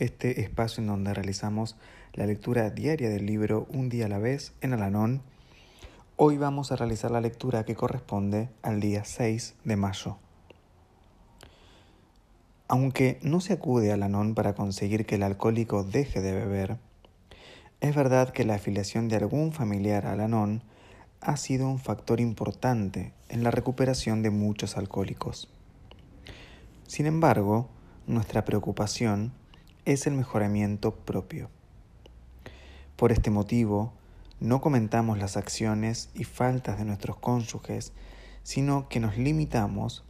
este espacio en donde realizamos la lectura diaria del libro Un día a la vez en Alanón Hoy vamos a realizar la lectura que corresponde al día 6 de mayo. Aunque no se acude al anón para conseguir que el alcohólico deje de beber, es verdad que la afiliación de algún familiar al anón ha sido un factor importante en la recuperación de muchos alcohólicos. Sin embargo, nuestra preocupación es el mejoramiento propio. Por este motivo, no comentamos las acciones y faltas de nuestros cónyuges, sino que nos limitamos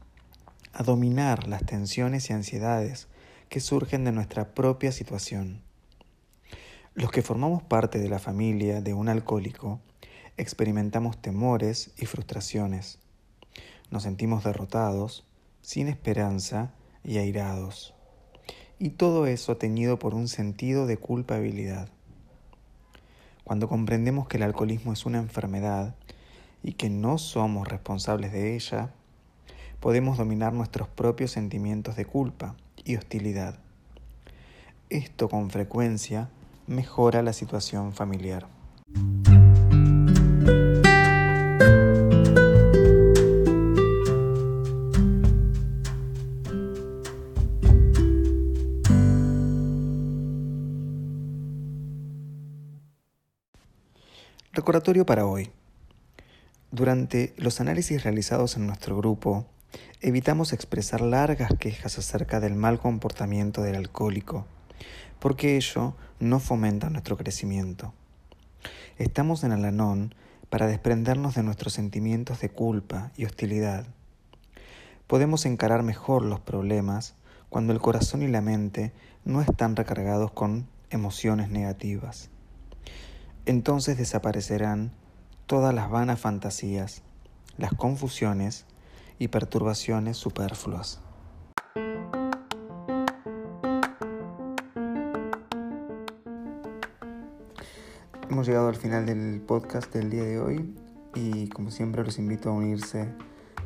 a dominar las tensiones y ansiedades que surgen de nuestra propia situación. Los que formamos parte de la familia de un alcohólico experimentamos temores y frustraciones. Nos sentimos derrotados, sin esperanza y airados. Y todo eso teñido por un sentido de culpabilidad. Cuando comprendemos que el alcoholismo es una enfermedad y que no somos responsables de ella, podemos dominar nuestros propios sentimientos de culpa y hostilidad. Esto con frecuencia mejora la situación familiar. Recordatorio para hoy. Durante los análisis realizados en nuestro grupo, evitamos expresar largas quejas acerca del mal comportamiento del alcohólico, porque ello no fomenta nuestro crecimiento. Estamos en Alanón para desprendernos de nuestros sentimientos de culpa y hostilidad. Podemos encarar mejor los problemas cuando el corazón y la mente no están recargados con emociones negativas entonces desaparecerán todas las vanas fantasías, las confusiones y perturbaciones superfluas. Hemos llegado al final del podcast del día de hoy y como siempre los invito a unirse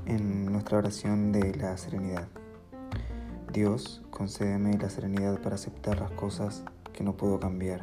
en nuestra oración de la serenidad. Dios, concédeme la serenidad para aceptar las cosas que no puedo cambiar